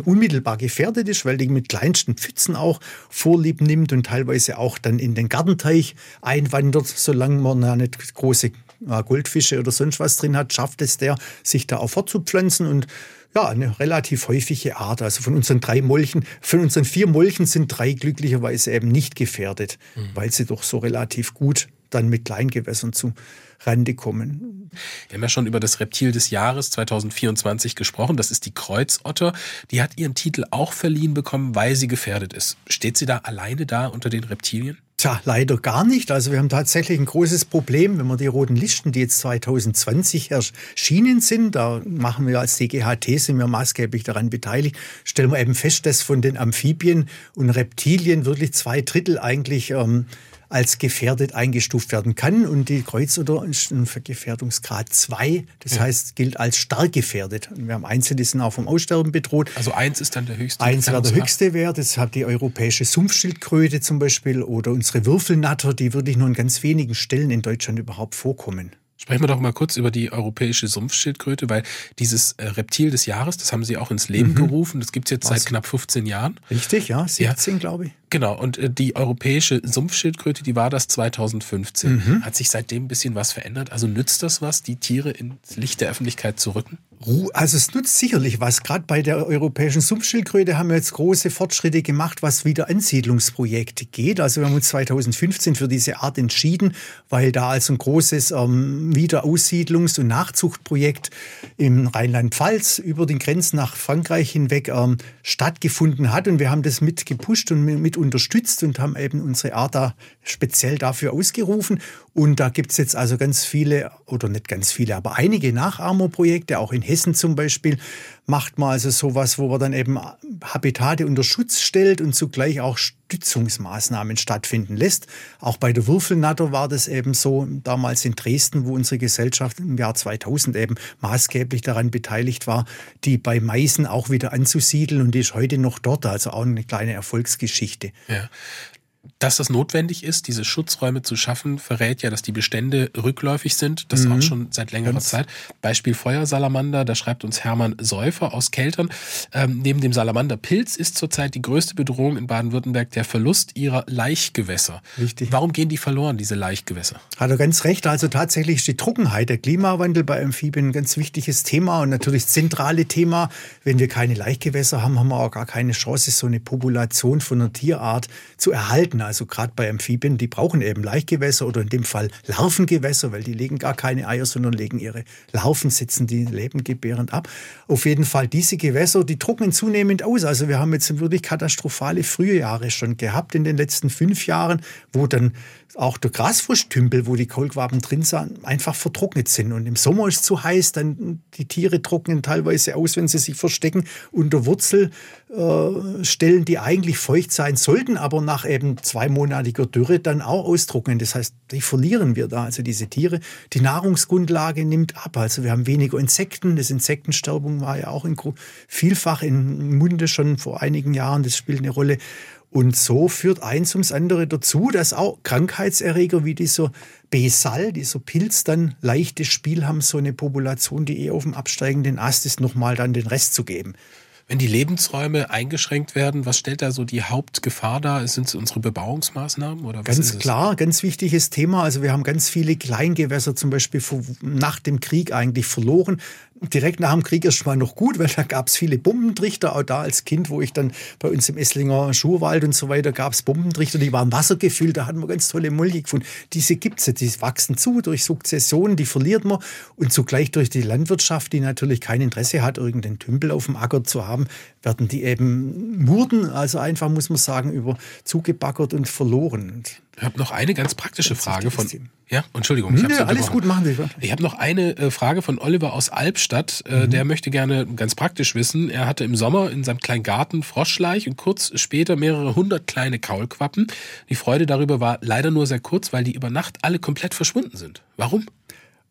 unmittelbar gefährdet ist, weil die mit kleinsten Pfützen auch Vorlieb nimmt und teilweise auch dann in den Gartenteich einwandert, solange man ja nicht große äh, Goldfische oder sonst was drin hat, schafft es der, sich da auch fortzupflanzen und ja, eine relativ häufige Art. Also von unseren drei Molchen, von unseren vier Molchen sind drei glücklicherweise eben nicht gefährdet, mhm. weil sie doch so relativ gut dann mit Kleingewässern zu Rande kommen. Wir haben ja schon über das Reptil des Jahres 2024 gesprochen. Das ist die Kreuzotter. Die hat ihren Titel auch verliehen bekommen, weil sie gefährdet ist. Steht sie da alleine da unter den Reptilien? Tja, leider gar nicht. Also wir haben tatsächlich ein großes Problem, wenn wir die roten Listen, die jetzt 2020 erschienen sind, da machen wir als DGHT, sind wir maßgeblich daran beteiligt, stellen wir eben fest, dass von den Amphibien und Reptilien wirklich zwei Drittel eigentlich ähm, als gefährdet eingestuft werden kann. Und die Kreuzotter ist ein Gefährdungsgrad 2, das ja. heißt, gilt als stark gefährdet. Wir haben Einzelne, die sind auch vom Aussterben bedroht. Also eins ist dann der höchste Eins war der höchste Wert. Das hat die europäische Sumpfschildkröte zum Beispiel oder unsere Würfelnatter, die wirklich nur an ganz wenigen Stellen in Deutschland überhaupt vorkommen. Sprechen wir doch mal kurz über die europäische Sumpfschildkröte, weil dieses äh, Reptil des Jahres, das haben Sie auch ins Leben mhm. gerufen. Das gibt es jetzt Was? seit knapp 15 Jahren. Richtig, ja, 17 ja. glaube ich. Genau, und äh, die europäische Sumpfschildkröte, die war das 2015. Mhm. Hat sich seitdem ein bisschen was verändert? Also nützt das was, die Tiere ins Licht der Öffentlichkeit zu rücken? Also es nutzt sicherlich was. Gerade bei der europäischen Sumpfschildkröte haben wir jetzt große Fortschritte gemacht, was wieder Ansiedlungsprojekte geht. Also wir haben uns 2015 für diese Art entschieden, weil da also ein großes ähm, Wiederaussiedlungs- und Nachzuchtprojekt im Rheinland-Pfalz über den Grenzen nach Frankreich hinweg ähm, stattgefunden hat. Und wir haben das mit gepusht und mit unterstützt und haben eben unsere Art da speziell dafür ausgerufen. Und da gibt es jetzt also ganz viele, oder nicht ganz viele, aber einige Nachahmerprojekte, auch in Hessen zum Beispiel macht man also sowas, wo man dann eben Habitate unter Schutz stellt und zugleich auch Stützungsmaßnahmen stattfinden lässt. Auch bei der Würfelnatter war das eben so, damals in Dresden, wo unsere Gesellschaft im Jahr 2000 eben maßgeblich daran beteiligt war, die bei Meißen auch wieder anzusiedeln und die ist heute noch dort, also auch eine kleine Erfolgsgeschichte. Ja dass das notwendig ist, diese Schutzräume zu schaffen, verrät ja, dass die Bestände rückläufig sind. Das mhm. auch schon seit längerer Ganz. Zeit. Beispiel Feuersalamander, da schreibt uns Hermann Säufer aus Keltern. Ähm, neben dem Salamanderpilz ist zurzeit die größte Bedrohung in Baden-Württemberg der Verlust ihrer Laichgewässer. Richtig. Warum gehen die verloren, diese Laichgewässer? Hat er ganz recht. Also tatsächlich ist die Trockenheit, der Klimawandel bei Amphibien ein ganz wichtiges Thema und natürlich das zentrale Thema. Wenn wir keine Laichgewässer haben, haben wir auch gar keine Chance, so eine Population von einer Tierart zu erhalten. Also gerade bei Amphibien, die brauchen eben Laichgewässer oder in dem Fall Larvengewässer, weil die legen gar keine Eier, sondern legen ihre Larven, setzen die lebengebärend ab. Auf jeden Fall diese Gewässer, die trocknen zunehmend aus. Also wir haben jetzt wirklich katastrophale frühe Jahre schon gehabt in den letzten fünf Jahren, wo dann auch der Grasfruschtümpel, wo die Kohlquaben drin sind, einfach vertrocknet sind. Und im Sommer ist es zu heiß, dann die Tiere trocknen teilweise aus, wenn sie sich verstecken unter Wurzelstellen, äh, die eigentlich feucht sein sollten, aber nach eben zweimonatiger Dürre dann auch austrocknen. Das heißt, die verlieren wir da, also diese Tiere. Die Nahrungsgrundlage nimmt ab. Also wir haben weniger Insekten. Das Insektensterben war ja auch in, vielfach im Munde schon vor einigen Jahren. Das spielt eine Rolle. Und so führt eins ums andere dazu, dass auch Krankheitserreger wie dieser Besal, dieser Pilz, dann leichtes Spiel haben, so eine Population, die eh auf dem absteigenden Ast ist, nochmal dann den Rest zu geben. Wenn die Lebensräume eingeschränkt werden, was stellt da so die Hauptgefahr dar? Sind es unsere Bebauungsmaßnahmen oder was Ganz klar, ganz wichtiges Thema. Also wir haben ganz viele Kleingewässer zum Beispiel nach dem Krieg eigentlich verloren direkt nach dem Krieg ist mal noch gut, weil da gab es viele Bombentrichter. Auch da als Kind, wo ich dann bei uns im Esslinger Schurwald und so weiter gab es Bombentrichter, die waren wassergefüllt, da hatten wir ganz tolle Mulde gefunden. Diese gibt es, die wachsen zu durch Sukzession, die verliert man und zugleich durch die Landwirtschaft, die natürlich kein Interesse hat, irgendeinen Tümpel auf dem Acker zu haben, werden die eben Murden, also einfach muss man sagen, über zugebackert und verloren. Ich habe noch eine ganz praktische Frage von. Ja, Entschuldigung. Ich nee, alles gut, machen Sie. Ich habe noch eine äh, Frage von Oliver aus Albstadt. Äh, mhm. Der möchte gerne ganz praktisch wissen. Er hatte im Sommer in seinem kleinen Garten Froschleich und kurz später mehrere hundert kleine Kaulquappen. Die Freude darüber war leider nur sehr kurz, weil die über Nacht alle komplett verschwunden sind. Warum?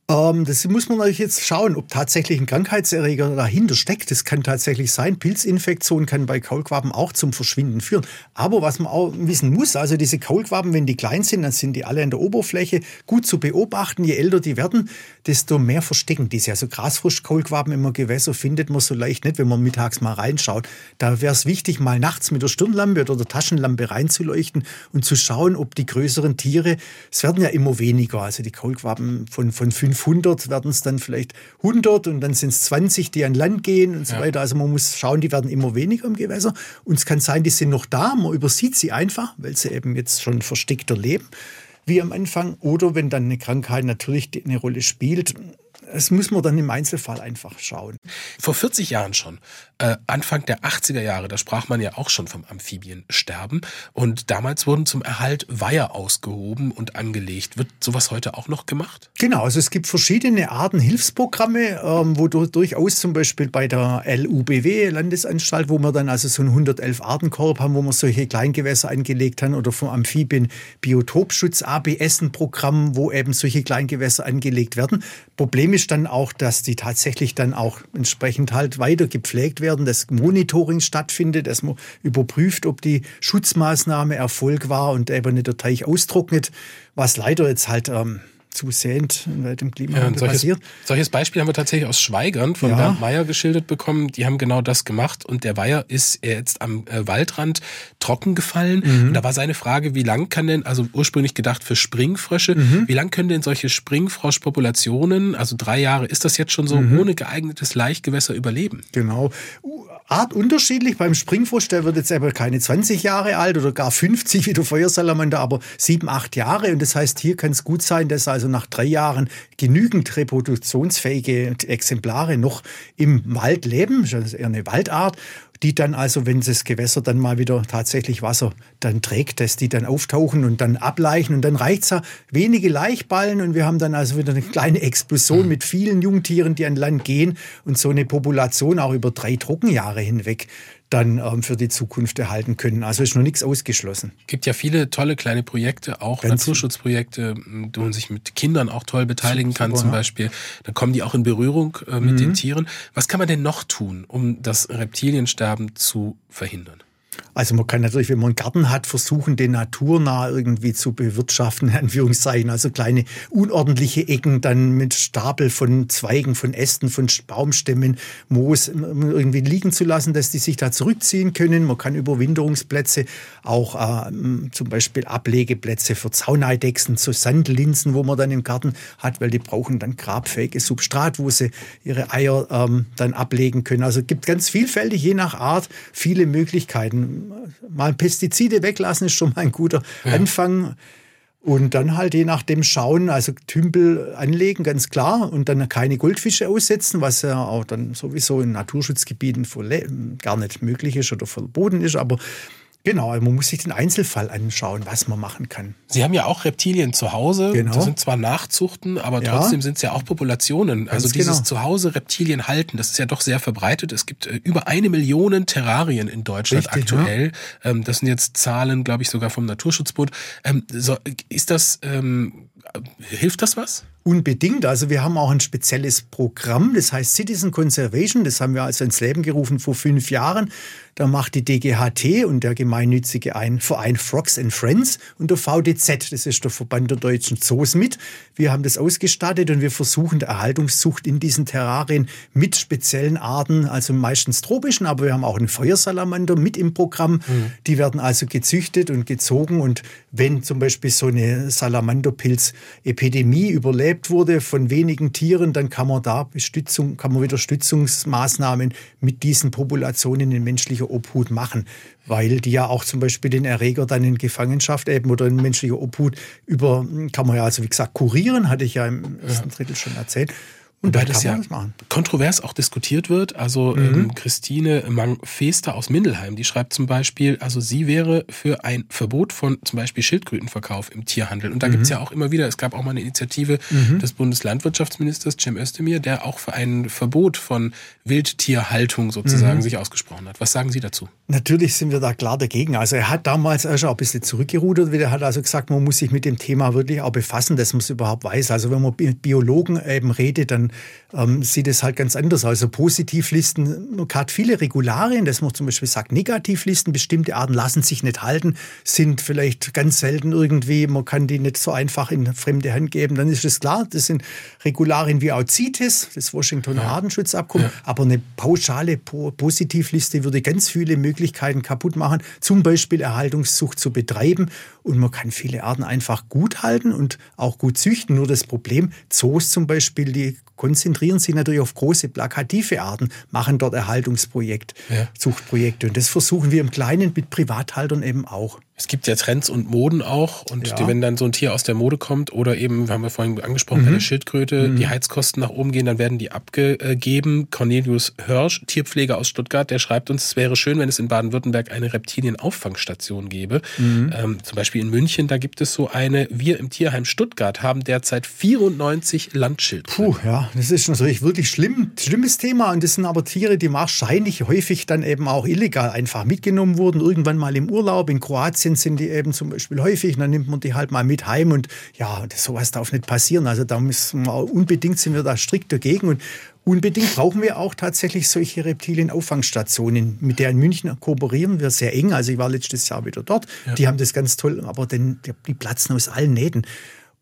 Ähm, das muss man natürlich jetzt schauen, ob tatsächlich ein Krankheitserreger dahinter steckt. Das kann tatsächlich sein. Pilzinfektion kann bei Kaulquappen auch zum Verschwinden führen. Aber was man auch wissen muss, also diese Kaulquappen, wenn die klein sind, dann sind die alle an der Oberfläche gut zu beobachten. Je älter die werden, desto mehr verstecken die sich. Also Grasfruchtkaulquappen im Gewässer findet man so leicht nicht, wenn man mittags mal reinschaut. Da wäre es wichtig, mal nachts mit der Stirnlampe oder der Taschenlampe reinzuleuchten und zu schauen, ob die größeren Tiere, es werden ja immer weniger, also die Kaulquappen von, von fünf 500 werden es dann vielleicht 100 und dann sind es 20, die an Land gehen und so ja. weiter. Also man muss schauen, die werden immer weniger im Gewässer. Und es kann sein, die sind noch da, man übersieht sie einfach, weil sie eben jetzt schon versteckter leben wie am Anfang. Oder wenn dann eine Krankheit natürlich eine Rolle spielt, das muss man dann im Einzelfall einfach schauen. Vor 40 Jahren schon, äh, Anfang der 80er Jahre, da sprach man ja auch schon vom Amphibiensterben. Und damals wurden zum Erhalt Weiher ausgehoben und angelegt. Wird sowas heute auch noch gemacht? Genau, also es gibt verschiedene Arten Hilfsprogramme, ähm, wo durchaus zum Beispiel bei der LUBW, Landesanstalt, wo wir dann also so einen 111 Artenkorb haben, wo wir solche Kleingewässer angelegt haben oder vom Amphibien Biotopschutz ABS ein Programm, wo eben solche Kleingewässer angelegt werden. Problem ist dann auch, dass die tatsächlich dann auch entsprechend halt weiter gepflegt werden, dass Monitoring stattfindet, dass man überprüft, ob die Schutzmaßnahme Erfolg war und eben nicht der Teich austrocknet, was leider jetzt halt ähm, zusehend in dem Klima ja, solches, passiert. Solches Beispiel haben wir tatsächlich aus Schweigern von ja. Bernd Meyer geschildert bekommen. Die haben genau das gemacht und der Weiher ist jetzt am äh, Waldrand trocken gefallen. Mhm. Und da war seine Frage, wie lang kann denn, also ursprünglich gedacht für Springfrösche, mhm. wie lang können denn solche Springfroschpopulationen, also drei Jahre ist das jetzt schon so, mhm. ohne geeignetes Laichgewässer überleben? Genau. Art unterschiedlich. Beim Springfrosch, der wird jetzt aber keine 20 Jahre alt oder gar 50 wie der Feuersalamander, aber sieben, acht Jahre. Und das heißt, hier kann es gut sein, dass also also nach drei Jahren genügend reproduktionsfähige Exemplare noch im Wald leben. Das ist eher eine Waldart die dann also, wenn das Gewässer dann mal wieder tatsächlich Wasser dann trägt, dass die dann auftauchen und dann ableichen und dann reicht's ja wenige Laichballen und wir haben dann also wieder eine kleine Explosion mit vielen Jungtieren, die an Land gehen und so eine Population auch über drei Trockenjahre hinweg dann ähm, für die Zukunft erhalten können. Also ist noch nichts ausgeschlossen. Es gibt ja viele tolle kleine Projekte, auch Ganz Naturschutzprojekte, wo man sich mit Kindern auch toll beteiligen super, kann zum ja. Beispiel. Dann kommen die auch in Berührung äh, mit mhm. den Tieren. Was kann man denn noch tun, um das Reptiliensterben zu verhindern? Also man kann natürlich, wenn man einen Garten hat, versuchen, den naturnah irgendwie zu bewirtschaften, in Anführungszeichen. Also kleine unordentliche Ecken dann mit Stapel von Zweigen, von Ästen, von Baumstämmen, Moos irgendwie liegen zu lassen, dass die sich da zurückziehen können. Man kann Überwinterungsplätze, auch äh, zum Beispiel Ablegeplätze für Zauneidechsen, so Sandlinsen, wo man dann im Garten hat, weil die brauchen dann grabfähige Substrat, wo sie ihre Eier ähm, dann ablegen können. Also gibt ganz vielfältig, je nach Art, viele Möglichkeiten mal Pestizide weglassen ist schon mal ein guter ja. Anfang. Und dann halt je nachdem schauen, also Tümpel anlegen, ganz klar, und dann keine Goldfische aussetzen, was ja auch dann sowieso in Naturschutzgebieten gar nicht möglich ist oder verboten ist. Aber Genau, also man muss sich den Einzelfall anschauen, was man machen kann. Sie haben ja auch Reptilien zu Hause. Genau. Das sind zwar Nachzuchten, aber ja. trotzdem sind es ja auch Populationen. Also Ganz dieses genau. Zuhause Reptilien halten, das ist ja doch sehr verbreitet. Es gibt äh, über eine Million Terrarien in Deutschland Richtig, aktuell. Ja. Ähm, das sind jetzt Zahlen, glaube ich, sogar vom Naturschutzbund. Ähm, ist das, ähm, hilft das was? Unbedingt. Also wir haben auch ein spezielles Programm, das heißt Citizen Conservation. Das haben wir also ins Leben gerufen vor fünf Jahren. Da macht die DGHT und der gemeinnützige Verein Frogs and Friends und der VDZ, das ist der Verband der deutschen Zoos mit. Wir haben das ausgestattet und wir versuchen die Erhaltungszucht in diesen Terrarien mit speziellen Arten, also meistens tropischen, aber wir haben auch einen Feuersalamander mit im Programm. Mhm. Die werden also gezüchtet und gezogen und wenn zum Beispiel so eine Salamanderpilz-Epidemie überlebt wurde von wenigen Tieren, dann kann man da Bestützung, kann man wieder Stützungsmaßnahmen mit diesen Populationen in menschlicher menschlicher Obhut machen, weil die ja auch zum Beispiel den Erreger dann in Gefangenschaft eben oder in menschlicher Obhut über, kann man ja also wie gesagt kurieren, hatte ich ja im ersten Drittel schon erzählt. Und Wobei das ja kontrovers auch diskutiert wird. Also mhm. ähm, Christine Mang-Fester aus Mindelheim, die schreibt zum Beispiel, also sie wäre für ein Verbot von zum Beispiel Schildkrötenverkauf im Tierhandel. Und da mhm. gibt's ja auch immer wieder, es gab auch mal eine Initiative mhm. des Bundeslandwirtschaftsministers Cem Özdemir, der auch für ein Verbot von Wildtierhaltung sozusagen mhm. sich ausgesprochen hat. Was sagen Sie dazu? Natürlich sind wir da klar dagegen. Also er hat damals auch ein bisschen zurückgerudert, er hat also gesagt, man muss sich mit dem Thema wirklich auch befassen, dass man es überhaupt weiß. Also wenn man mit Biologen eben redet, dann ähm, sieht es halt ganz anders aus. Also Positivlisten, man hat viele Regularien, dass man zum Beispiel sagt, Negativlisten, bestimmte Arten lassen sich nicht halten, sind vielleicht ganz selten irgendwie, man kann die nicht so einfach in fremde Hand geben, dann ist es klar, das sind Regularien wie auch CITES, das Washingtoner ja. Artenschutzabkommen, ja. aber eine pauschale Positivliste würde ganz viele Möglichkeiten kaputt machen, zum Beispiel Erhaltungszucht zu betreiben und man kann viele Arten einfach gut halten und auch gut züchten. Nur das Problem, Zoos zum Beispiel, die konzentrieren sich natürlich auf große plakative Arten, machen dort Erhaltungsprojekte, ja. Zuchtprojekte. Und das versuchen wir im Kleinen mit Privathaltern eben auch. Es gibt ja Trends und Moden auch. Und ja. wenn dann so ein Tier aus der Mode kommt oder eben, haben wir vorhin angesprochen, mhm. bei der Schildkröte, mhm. die Heizkosten nach oben gehen, dann werden die abgegeben. Cornelius Hirsch, Tierpfleger aus Stuttgart, der schreibt uns, es wäre schön, wenn es in Baden-Württemberg eine Reptilienauffangstation gäbe. Mhm. Ähm, zum Beispiel in München, da gibt es so eine. Wir im Tierheim Stuttgart haben derzeit 94 Landschildkröten. Puh, ja, das ist natürlich wirklich schlimm, schlimmes Thema. Und das sind aber Tiere, die wahrscheinlich häufig dann eben auch illegal einfach mitgenommen wurden. Irgendwann mal im Urlaub in Kroatien sind die eben zum Beispiel häufig. Und dann nimmt man die halt mal mit heim. Und ja, sowas darf nicht passieren. Also da müssen wir unbedingt sind wir da strikt dagegen. Und Unbedingt brauchen wir auch tatsächlich solche Reptilienauffangsstationen. Mit der in München kooperieren wir sehr eng. Also ich war letztes Jahr wieder dort. Ja. Die haben das ganz toll, aber den, die platzen aus allen Nähten.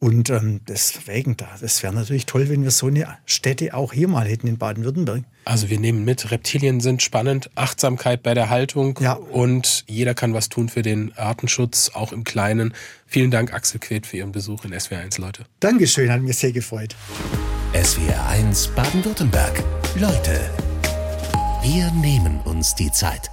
Und ähm, deswegen, da, das wäre natürlich toll, wenn wir so eine Stätte auch hier mal hätten in Baden-Württemberg. Also wir nehmen mit, Reptilien sind spannend, Achtsamkeit bei der Haltung ja. und jeder kann was tun für den Artenschutz, auch im Kleinen. Vielen Dank, Axel Quet, für Ihren Besuch in SWR1, Leute. Dankeschön, hat mir sehr gefreut. SWR1 Baden-Württemberg. Leute, wir nehmen uns die Zeit.